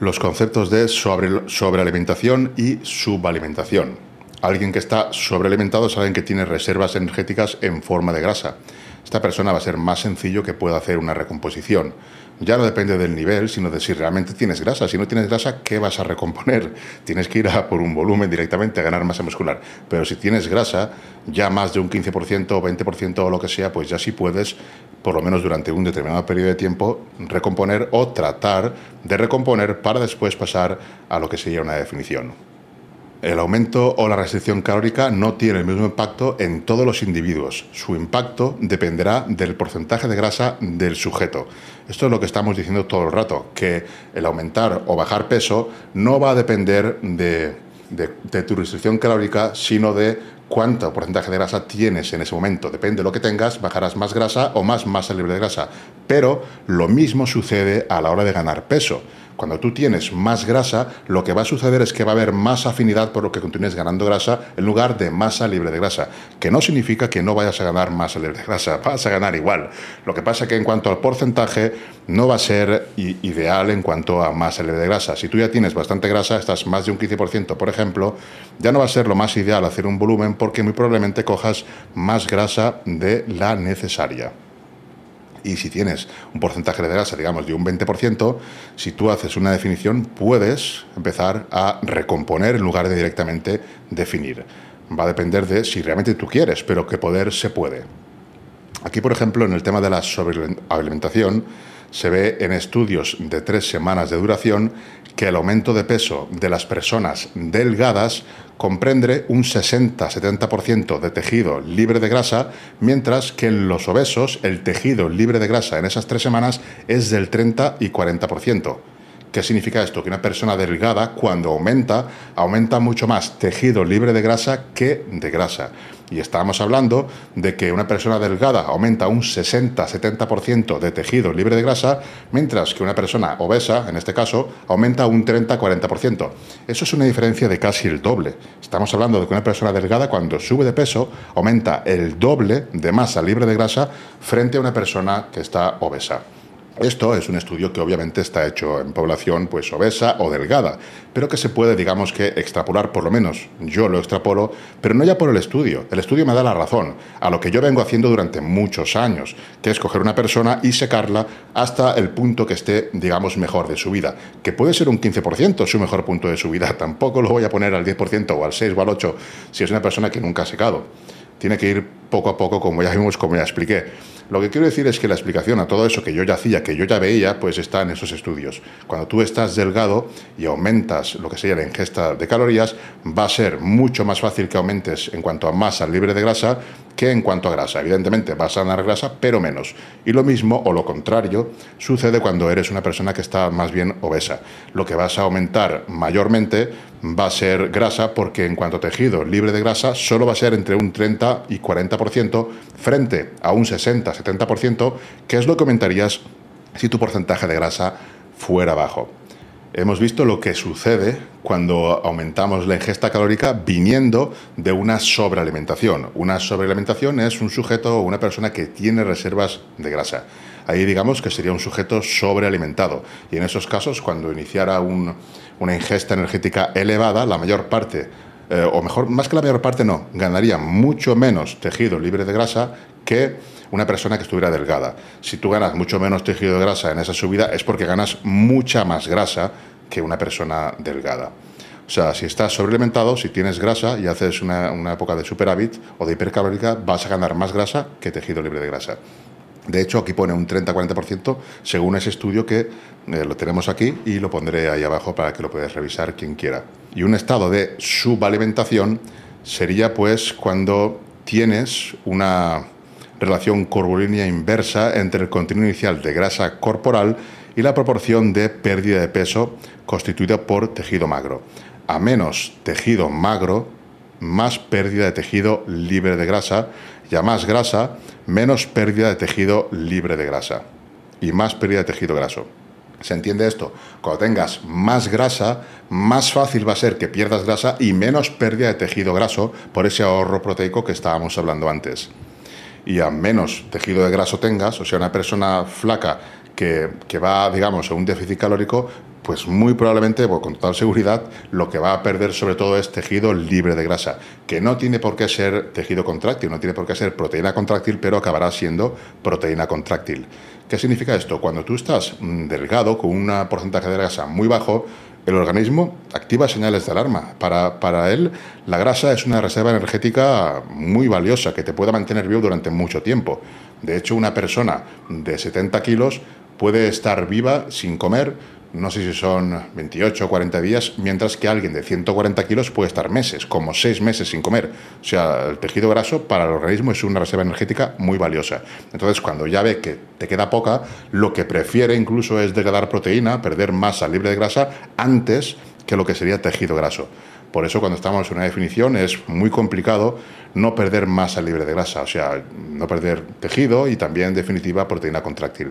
los conceptos de sobre, sobrealimentación y subalimentación. Alguien que está sobrealimentado alguien que tiene reservas energéticas en forma de grasa. Esta persona va a ser más sencillo que pueda hacer una recomposición. Ya no depende del nivel, sino de si realmente tienes grasa. Si no tienes grasa, ¿qué vas a recomponer? Tienes que ir a por un volumen directamente a ganar masa muscular. Pero si tienes grasa, ya más de un 15% o 20% o lo que sea, pues ya sí puedes por lo menos durante un determinado periodo de tiempo, recomponer o tratar de recomponer para después pasar a lo que sería una definición. El aumento o la restricción calórica no tiene el mismo impacto en todos los individuos. Su impacto dependerá del porcentaje de grasa del sujeto. Esto es lo que estamos diciendo todo el rato, que el aumentar o bajar peso no va a depender de, tu restricción calórica, sino de cuánto porcentaje de grasa tienes en ese momento. Depende de lo que tengas, bajarás más grasa o más masa libre de grasa. Pero lo mismo sucede a la hora de ganar peso. Cuando tú tienes más grasa, lo que va a suceder es que va a haber más afinidad por lo que continúes ganando grasa en lugar de masa libre de grasa, que no significa que no vayas a ganar masa libre de grasa, vas a ganar igual. Lo que pasa es que en cuanto al porcentaje, no va a ser ideal en cuanto a masa libre de grasa. Si tú ya tienes bastante grasa, estás más de un 15%, por ejemplo, ya no va a ser lo más ideal hacer un volumen porque muy probablemente cojas más grasa de la necesaria. Y si tienes un porcentaje de grasa, digamos, de un 20%, si tú haces una definición, puedes empezar a recomponer en lugar de directamente definir. Va a depender de si realmente tú quieres, pero que poder se puede. Aquí, por ejemplo, en el tema de la sobrealimentación, se ve en estudios de tres semanas de duración que el aumento de peso de las personas delgadas comprende un 60-70% de tejido libre de grasa, mientras que en los obesos el tejido libre de grasa en esas tres semanas es del 30 y 40%. ¿Qué significa esto? Que una persona delgada, cuando aumenta, aumenta mucho más tejido libre de grasa que de grasa. Y estábamos hablando de que una persona delgada aumenta un 60-70% de tejido libre de grasa, mientras que una persona obesa, en este caso, aumenta un 30-40%. Eso es una diferencia de casi el doble. Estamos hablando de que una persona delgada, cuando sube de peso, aumenta el doble de masa libre de grasa frente a una persona que está obesa. Esto es un estudio que obviamente está hecho en población pues obesa o delgada, pero que se puede, digamos que, extrapolar, por lo menos yo lo extrapolo, pero no ya por el estudio. El estudio me da la razón a lo que yo vengo haciendo durante muchos años, que es coger una persona y secarla hasta el punto que esté, digamos, mejor de su vida, que puede ser un 15% su mejor punto de su vida. Tampoco lo voy a poner al 10% o al 6 o al 8 si es una persona que nunca ha secado. Tiene que ir poco a poco, como ya vimos, como ya expliqué. Lo que quiero decir es que la explicación a todo eso que yo ya hacía, que yo ya veía, pues está en esos estudios. Cuando tú estás delgado y aumentas lo que sería la ingesta de calorías, va a ser mucho más fácil que aumentes en cuanto a masa libre de grasa que en cuanto a grasa. Evidentemente vas a ganar grasa, pero menos. Y lo mismo o lo contrario sucede cuando eres una persona que está más bien obesa. Lo que vas a aumentar mayormente va a ser grasa porque en cuanto a tejido libre de grasa solo va a ser entre un 30 y 40% frente a un 60-70%, que es lo que aumentarías si tu porcentaje de grasa fuera bajo. Hemos visto lo que sucede cuando aumentamos la ingesta calórica viniendo de una sobrealimentación. Una sobrealimentación es un sujeto o una persona que tiene reservas de grasa. Ahí digamos que sería un sujeto sobrealimentado. Y en esos casos, cuando iniciara una ingesta energética elevada, la mayor parte eh, o mejor, más que la mayor parte no, ganaría mucho menos tejido libre de grasa que una persona que estuviera delgada. Si tú ganas mucho menos tejido de grasa en esa subida es porque ganas mucha más grasa que una persona delgada. O sea, si estás sobrealimentado, si tienes grasa y haces una, época de superávit o de hipercalórica, vas a ganar más grasa que tejido libre de grasa. De hecho, aquí pone un 30-40% según ese estudio que eh, lo tenemos aquí y lo pondré ahí abajo para que lo puedas revisar quien quiera. Y un estado de subalimentación sería pues cuando tienes una relación curvilínea inversa entre el contenido inicial de grasa corporal y la proporción de pérdida de peso constituida por tejido magro. A menos tejido magro, más pérdida de tejido libre de grasa y a más grasa, menos pérdida de tejido libre de grasa y más pérdida de tejido graso. ¿Se entiende esto? Cuando tengas más grasa, más fácil va a ser que pierdas grasa y menos pérdida de tejido graso por ese ahorro proteico que estábamos hablando antes. Y a menos tejido de graso tengas, o sea, una persona flaca que, que va, digamos, a un déficit calórico, pues muy probablemente, con total seguridad, lo que va a perder sobre todo es tejido libre de grasa, que no tiene por qué ser tejido contráctil, no tiene por qué ser proteína contráctil, pero acabará siendo proteína contráctil. ¿Qué significa esto? Cuando tú estás mm, delgado, con un porcentaje de grasa muy bajo, el organismo activa señales de alarma. Para, para, él, la grasa es una reserva energética muy valiosa que te puede mantener vivo durante mucho tiempo. De hecho, una persona de 70 kilos puede estar viva sin comer no sé si son 28 o 40 días, mientras que alguien de 140 kilos puede estar meses, como 6 meses sin comer. O sea, el tejido graso para el organismo es una reserva energética muy valiosa. Entonces, cuando ya ve que te queda poca, lo que prefiere incluso es degradar proteína, perder masa libre de grasa, antes que lo que sería tejido graso. Por eso cuando estamos en una definición es muy complicado no perder masa libre de grasa, o sea, no perder tejido y también en definitiva proteína contráctil.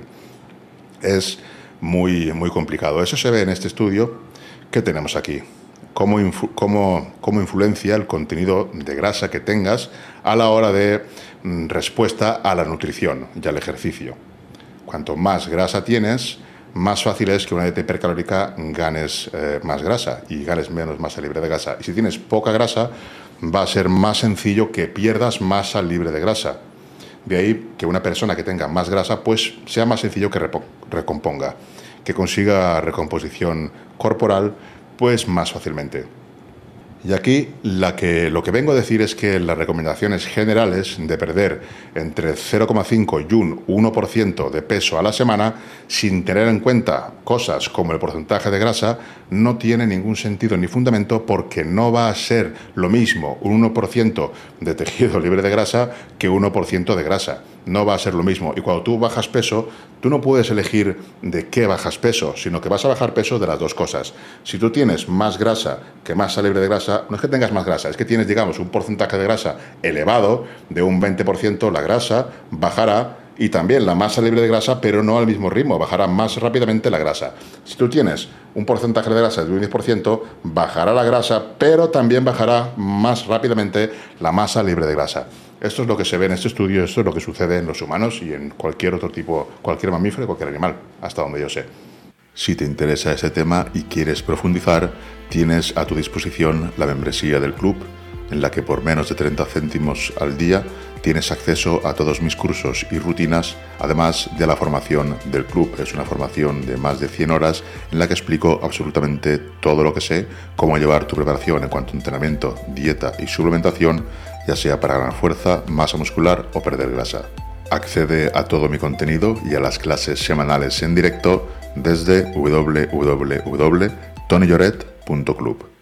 Es muy, muy complicado. Eso se ve en este estudio que tenemos aquí. Cómo, cómo, influencia el contenido de grasa que tengas a la hora de mm, respuesta a la nutrición y al ejercicio. Cuanto más grasa tienes, más fácil es que una dieta hipercalórica ganes eh, más grasa y ganes menos masa libre de grasa. Y si tienes poca grasa, va a ser más sencillo que pierdas masa libre de grasa. De ahí que una persona que tenga más grasa, pues sea más sencillo que recomponga, que consiga recomposición corporal, pues más fácilmente. Y aquí la que, lo que vengo a decir es que las recomendaciones generales de perder entre 0,5 y un 1% de peso a la semana, sin tener en cuenta cosas como el porcentaje de grasa, no tiene ningún sentido ni fundamento porque no va a ser lo mismo un 1% de tejido libre de grasa que 1% de grasa no va a ser lo mismo. Y cuando tú bajas peso, tú no puedes elegir de qué bajas peso, sino que vas a bajar peso de las dos cosas. Si tú tienes más grasa que masa libre de grasa, no es que tengas más grasa, es que tienes, digamos, un porcentaje de grasa elevado, de un 20%, la grasa bajará y también la masa libre de grasa, pero no al mismo ritmo, bajará más rápidamente la grasa. Si tú tienes un porcentaje de grasa de un 10%, bajará la grasa, pero también bajará más rápidamente la masa libre de grasa. Esto es lo que se ve en este estudio, esto es lo que sucede en los humanos y en cualquier otro tipo, cualquier mamífero, cualquier animal, hasta donde yo sé. Si te interesa ese tema y quieres profundizar, tienes a tu disposición la membresía del club, en la que por menos de 30 céntimos al día tienes acceso a todos mis cursos y rutinas, además de la formación del club. Es una formación de más de 100 horas en la que explico absolutamente todo lo que sé, cómo llevar tu preparación en cuanto a entrenamiento, dieta y suplementación ya sea para ganar fuerza, masa muscular o perder grasa. Accede a todo mi contenido y a las clases semanales en directo desde www.tonyjoret.club.